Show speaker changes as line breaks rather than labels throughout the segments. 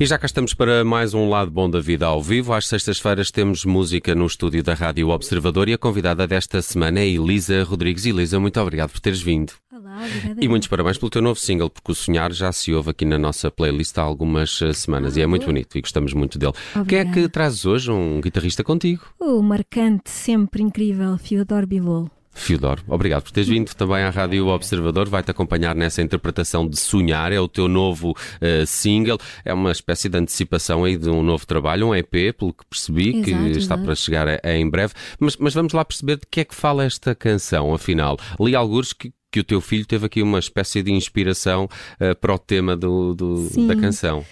E já cá estamos para mais um lado bom da vida ao vivo. Às sextas-feiras temos música no estúdio da Rádio Observador e a convidada desta semana é Elisa Rodrigues. Elisa, muito obrigado por teres vindo.
Olá, obrigada.
E muitos parabéns pelo teu novo single, porque o Sonhar já se ouve aqui na nossa playlist há algumas eh, semanas e é muito bonito e gostamos muito dele. Quem é que trazes hoje? Um guitarrista contigo?
O marcante, sempre incrível, Fiodor Bivol.
Fiodor, obrigado por teres vindo também à Rádio Observador. Vai-te acompanhar nessa interpretação de Sonhar, é o teu novo uh, single. É uma espécie de antecipação aí de um novo trabalho, um EP, pelo que percebi,
Exato,
que está
exato.
para chegar a- a em breve. Mas, mas vamos lá perceber de que é que fala esta canção, afinal. Li alguns que, que o teu filho teve aqui uma espécie de inspiração uh, para o tema do, do-
Sim.
da canção.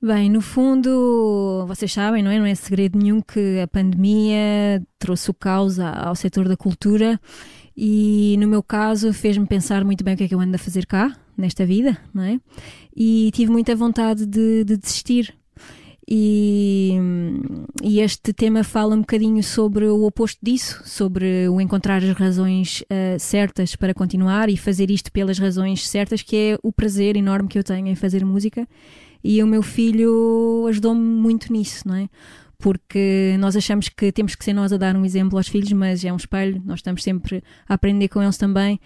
Bem, no fundo, vocês sabem, não é? Não é segredo nenhum que a pandemia trouxe o caos ao setor da cultura e, no meu caso, fez-me pensar muito bem o que é que eu ando a fazer cá, nesta vida, não é? E tive muita vontade de, de desistir. E, e este tema fala um bocadinho sobre o oposto disso, sobre o encontrar as razões ah, certas para continuar e fazer isto pelas razões certas, que é o prazer enorme que eu tenho em fazer música. E o meu filho ajudou-me muito nisso, não é? Porque nós achamos que temos que ser nós a dar um exemplo aos filhos, mas é um espelho, nós estamos sempre a aprender com eles também.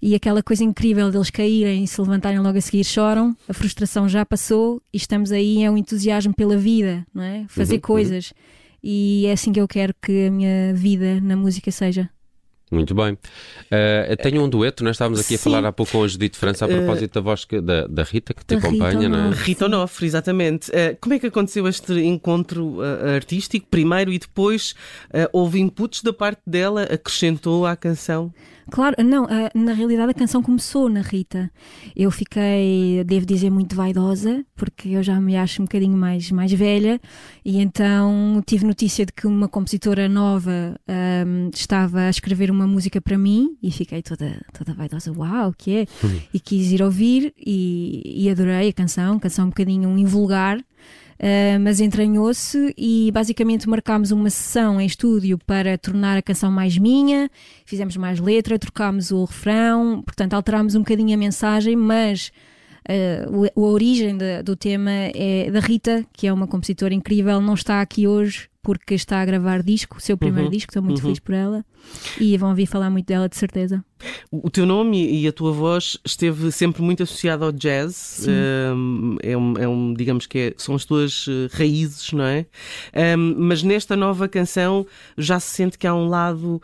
E aquela coisa incrível deles caírem e se levantarem logo a seguir choram, a frustração já passou e estamos aí, é um entusiasmo pela vida, não é? Fazer
Uhum,
coisas. E é assim que eu quero que a minha vida na música seja.
Muito bem. Uh, tenho um dueto, nós estávamos aqui a
Sim.
falar há pouco com a Judite França a propósito da voz que- da, da Rita, que te
Da Rita
acompanha, não é?
Rita Onofre, exatamente. Eh, como é que aconteceu este encontro eh, artístico? Primeiro e depois eh, houve inputs da parte dela, acrescentou à canção?
Claro, não, na realidade a canção começou na Rita. Eu fiquei, devo dizer, muito vaidosa, porque eu já me acho um bocadinho mais, mais velha, e então tive notícia de que uma compositora nova ahm, estava a escrever uma música para mim, e fiquei toda, toda vaidosa, uau, o que é? E quis ir ouvir, e, e adorei a canção, canção um bocadinho invulgar, Uh, mas entranhou-se e basicamente marcámos uma sessão em estúdio para tornar a canção mais minha, fizemos mais letra, trocámos o refrão, portanto alterámos um bocadinho a mensagem, mas uh, o- a origem da- do tema é da Rita, que é uma compositora incrível, não está aqui hoje porque está a gravar disco, o seu primeiro
Uhum,
disco, estou muito
uhum.
feliz por ela e vão ouvir falar muito dela de certeza.
O teu nome e a tua voz esteve sempre muito associado ao jazz. Um, é, um, é um, digamos que é- são as tuas eh, raízes, não é? Um, mas nesta nova canção já se sente que há um lado.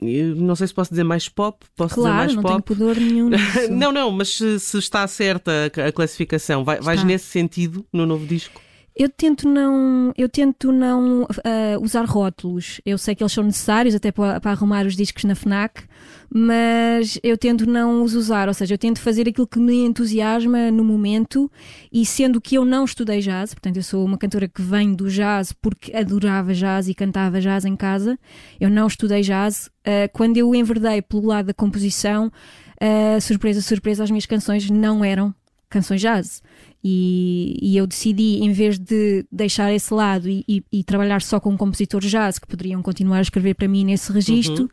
Não sei se posso dizer mais pop, posso dizer
Claro,
mais
não tenho
pop.
pudor nenhum.
Não, não, mas se, se está certa a, classificação, vai, vais nesse sentido no novo disco?
Eu tento não, eu tento não ah, usar rótulos. Eu sei que eles são necessários até para, para arrumar os discos na FNAC, mas eu tento não os usar, ou seja, eu tento fazer aquilo que me entusiasma no momento e sendo que eu não estudei jazz, portanto eu sou uma cantora que vem do jazz porque adorava jazz e cantava jazz em casa, eu não estudei jazz. ah, quando eu enverdei pelo lado da composição, ah, surpresa, surpresa, as minhas canções não eram canções jazz. E, e eu decidi, em vez de deixar esse lado e, e- e trabalhar só com compositores jazz que poderiam continuar a escrever para mim nesse registro,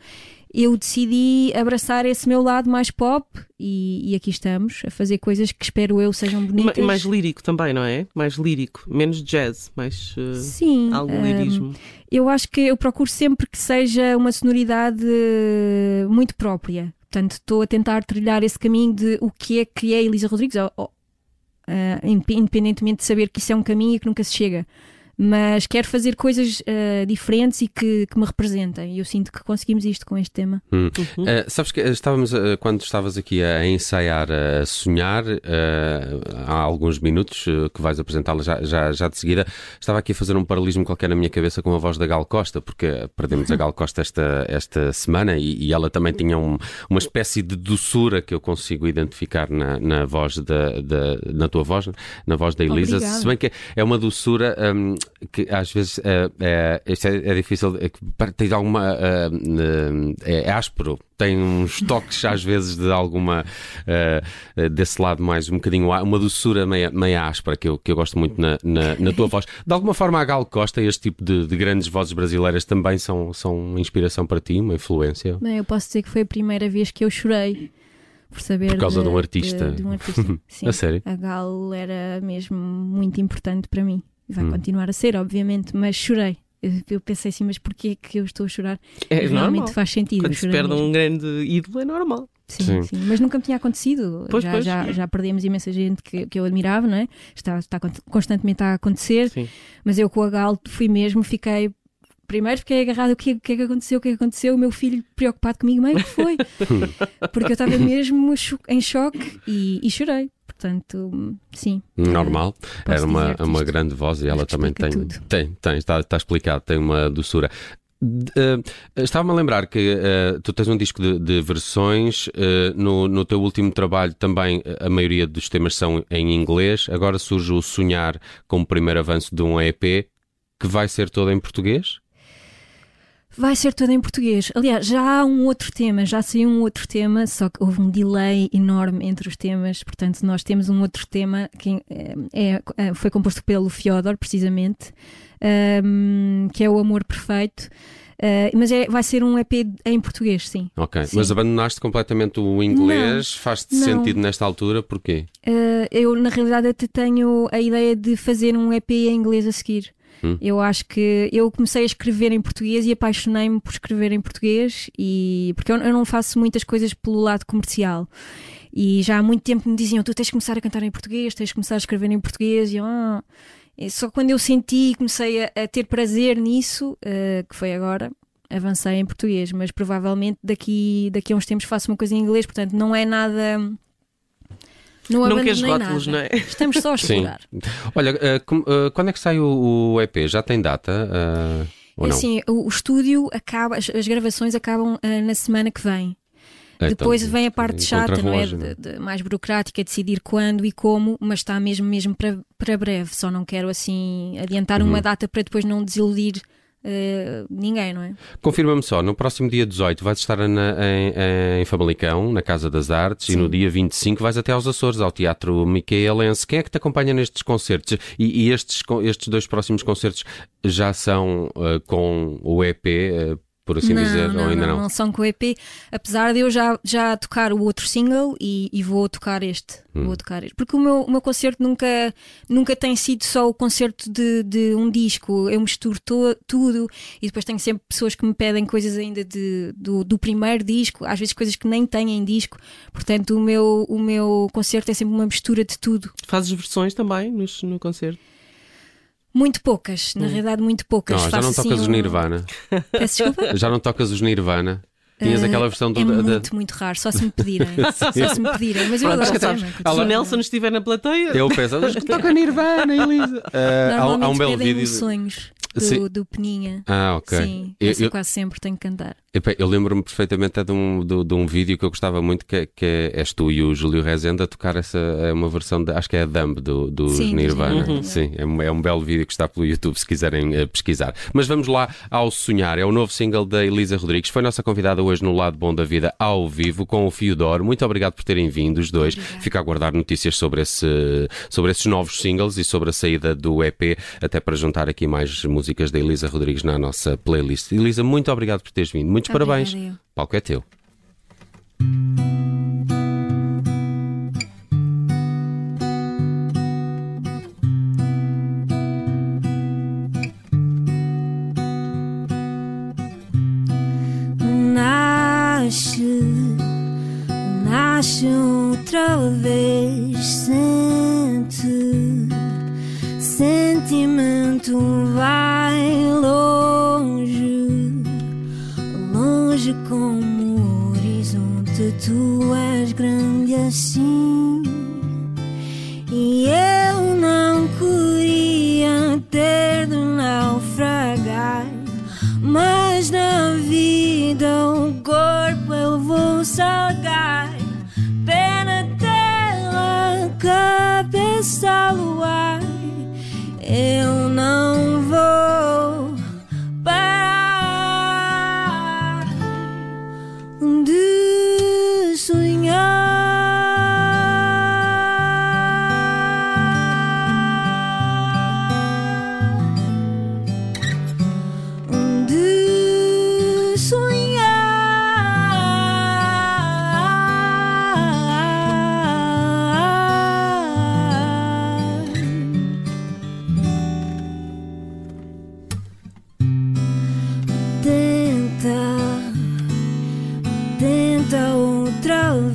eu decidi abraçar esse meu lado mais pop e, e aqui estamos a fazer coisas que espero eu sejam bonitas.
mais lírico também, não é? Mais lírico, menos jazz, mais uh,
Sim,
algum lirismo.
eu acho que eu procuro sempre que seja uma sonoridade muito própria. Portanto, estou a tentar trilhar esse caminho de o que é que é Elisa Rodrigues, ou- inde- independentemente de saber que isso é um caminho e que nunca se chega. Mas quero fazer coisas ah, diferentes e que, que me representem. E eu sinto que conseguimos isto com este tema.
Hum.
Uhum.
Uh, sabes que estávamos, uh, quando estavas aqui a ensaiar, a sonhar, uh, há alguns minutos uh, que vais apresentá-la já, já, já de seguida, estava aqui a fazer um paralelismo qualquer na minha cabeça com a voz da Gal Costa, porque perdemos a Gal Costa esta, esta semana e, e ela também tinha um- uma espécie de doçura que eu consigo identificar na, na voz da, da- na tua voz, na voz da Elisa,
Obrigada.
se bem que é uma doçura, um, que às vezes é, é, é, é difícil, é, tens alguma. Uh, é, áspero, tem uns toques às vezes de alguma. Desse lado mais um bocadinho. uma doçura meia, meia áspera que eu, que eu gosto muito na, na, na tua voz. De alguma forma, a Gal Costa e este tipo de, de, grandes vozes brasileiras também são, são uma inspiração para ti, uma influência?
Bem, eu posso dizer que foi a primeira vez que eu chorei por saber.
Por causa
de,
de um artista.
De, de um artista.
A sério?
A Gal era mesmo muito importante para mim. E vai hum. continuar a ser, obviamente, mas chorei. Eu pensei assim, mas porquê que eu estou a chorar?
É Realmente normal.
faz sentido.
Quando se perde mesmo. um grande ídolo, é normal.
Sim, sim, sim, mas nunca me tinha acontecido. Pois, já, pois. Já, já perdemos imensa gente que, que eu admirava, não é? Está, está constantemente a acontecer. Sim. Mas eu com a Gal fui mesmo, fiquei primeiro fiquei agarrado, o que, o que é que aconteceu, o que é que aconteceu, o meu filho preocupado comigo, mãe, o que foi? Porque eu estava mesmo em choque e, e, chorei. Portanto, sim.
Normal. Era uma, uma grande voz e ela também tem, tem, tem, está, está explicado, tem uma doçura. Uh, Estava-me a lembrar que uh, tu tens um disco de, de versões, uh, no, no teu último trabalho também a maioria dos temas são em inglês, agora surge o Sonhar como primeiro avanço de um EP que vai ser todo em português?
Vai ser todo em português. Aliás, já há um outro tema, já saiu um outro tema, só que houve um delay enorme entre os temas. Portanto, nós temos um outro tema que é, é, é foi composto pelo Fyodor, precisamente, um, que é o Amor Perfeito. Uh, mas é, vai ser um EP em português, sim.
Ok, sim. mas abandonaste completamente o inglês? Faz-te sentido nesta altura? Porquê?
Uh, eu, na realidade, até tenho a ideia de fazer um EP em inglês a seguir. Hum. Eu acho que eu comecei a escrever em português e apaixonei-me por escrever em português e porque eu, eu não faço muitas coisas pelo lado comercial. E já há muito tempo me diziam: tu tens de começar a cantar em português, tens de começar a escrever em português. E eu, ah. só quando eu senti e comecei a, a, ter prazer nisso, uh, que foi agora, avancei em português. Mas provavelmente daqui, daqui a uns tempos faço uma coisa em inglês, portanto não é nada não, não queres rótulos, não é? Estamos só a explorar.
Sim. Olha, uh, uh, quando é que sai o, o EP? Já tem data? Uh, ou
assim, o, o, estúdio acaba, as, as gravações acabam na semana que vem. Então, Depois vem a parte chata, não é? De, de, mais burocrática, decidir quando e como, mas está mesmo mesmo para, para breve. Só não quero assim adiantar uhum. uma data para depois não desiludir Uh, ninguém, não é?
Confirma-me só, no próximo dia 18 vais estar na, em, em Famalicão, na Casa das Artes, Sim. e no dia 25 vais até aos Açores, ao Teatro Micaelense. Quem é que te acompanha nestes concertos? E, e estes, estes dois próximos concertos já são uh, com o EP, uh, por assim
não,
dizer,
não,
ou ainda
não?
Não,
não são com o EP, apesar de eu já, já tocar o outro single e, e vou tocar este. Hum. Vou tocar este. Porque o meu, o meu concerto nunca, nunca tem sido só o concerto de, de um disco. Eu misturo to, tudo e depois tenho sempre pessoas que me pedem coisas ainda de, do, do primeiro disco, às vezes coisas que nem têm em disco. Portanto, o meu, o meu concerto é sempre uma mistura de tudo.
Fazes versões também no, no concerto?
Muito poucas, na hum. realidade, muito poucas.
Não, já não tocas
assim
os Nirvana.
Peço desculpa?
Já não tocas os Nirvana. Tinhas uh, aquela versão do.
É muito, muito raro, só se me pedirem. só se me pedirem. Mas eu Pronto, adoro. Sabes,
se o Nelson estiver na plateia.
Eu penso, toca Nirvana, Elisa. Uh, há, há um belo vídeo.
sonhos do, do Peninha.
Ah, ok.
Sim, eu, eu quase sempre tenho que cantar.
Eu lembro-me perfeitamente de um, de, de, um vídeo que eu gostava muito, que, é, que é, és tu e o Júlio Rezende a tocar essa, é uma versão, de, acho que é a Dumb do, do Sim, Nirvana. Uhum. Sim, é um, é um belo vídeo que está pelo YouTube se quiserem uh, pesquisar. Mas vamos lá ao Sonhar, é o novo single da Elisa Rodrigues, foi nossa convidada hoje no Lado Bom da Vida ao vivo com o Fiodor. Muito obrigado por terem vindo, os dois. Obrigada. Fico a aguardar notícias sobre, esse, sobre esses novos singles e sobre a saída do EP, até para juntar aqui mais músicas da Elisa Rodrigues na nossa playlist. Elisa, muito obrigado por teres vindo. Muitos Obrigada parabéns. Eu. O palco é teu.
Nasce, nasce outra vez, sente, sentimento vai longe como o horizonte, tu és grande assim. E eu não queria ter de naufragar, mas na vida o corpo eu vou salgar.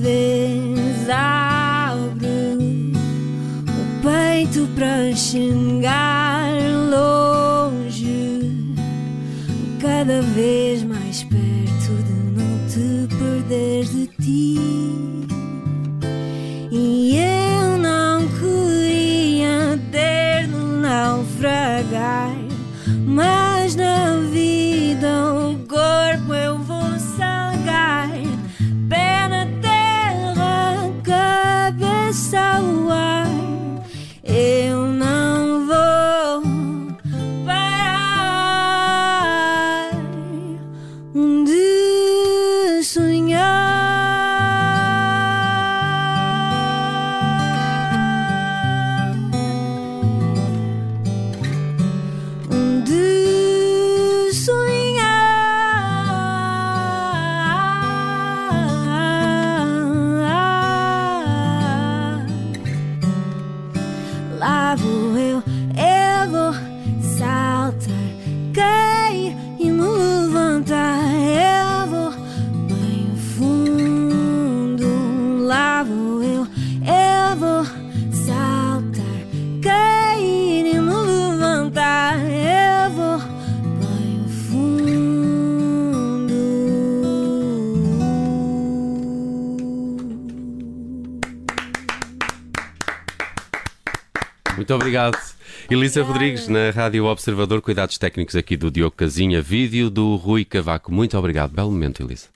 Vez abro o peito para chegar longe, cada vez mais perto de não te perderes de ti. E eu não queria ter de naufragar, mas
Muito obrigado. Elisa Rodrigues, na Rádio Observador, cuidados técnicos aqui do Diogo Casinha, vídeo do Rui Cavaco. Muito obrigado. Belo momento, Elisa.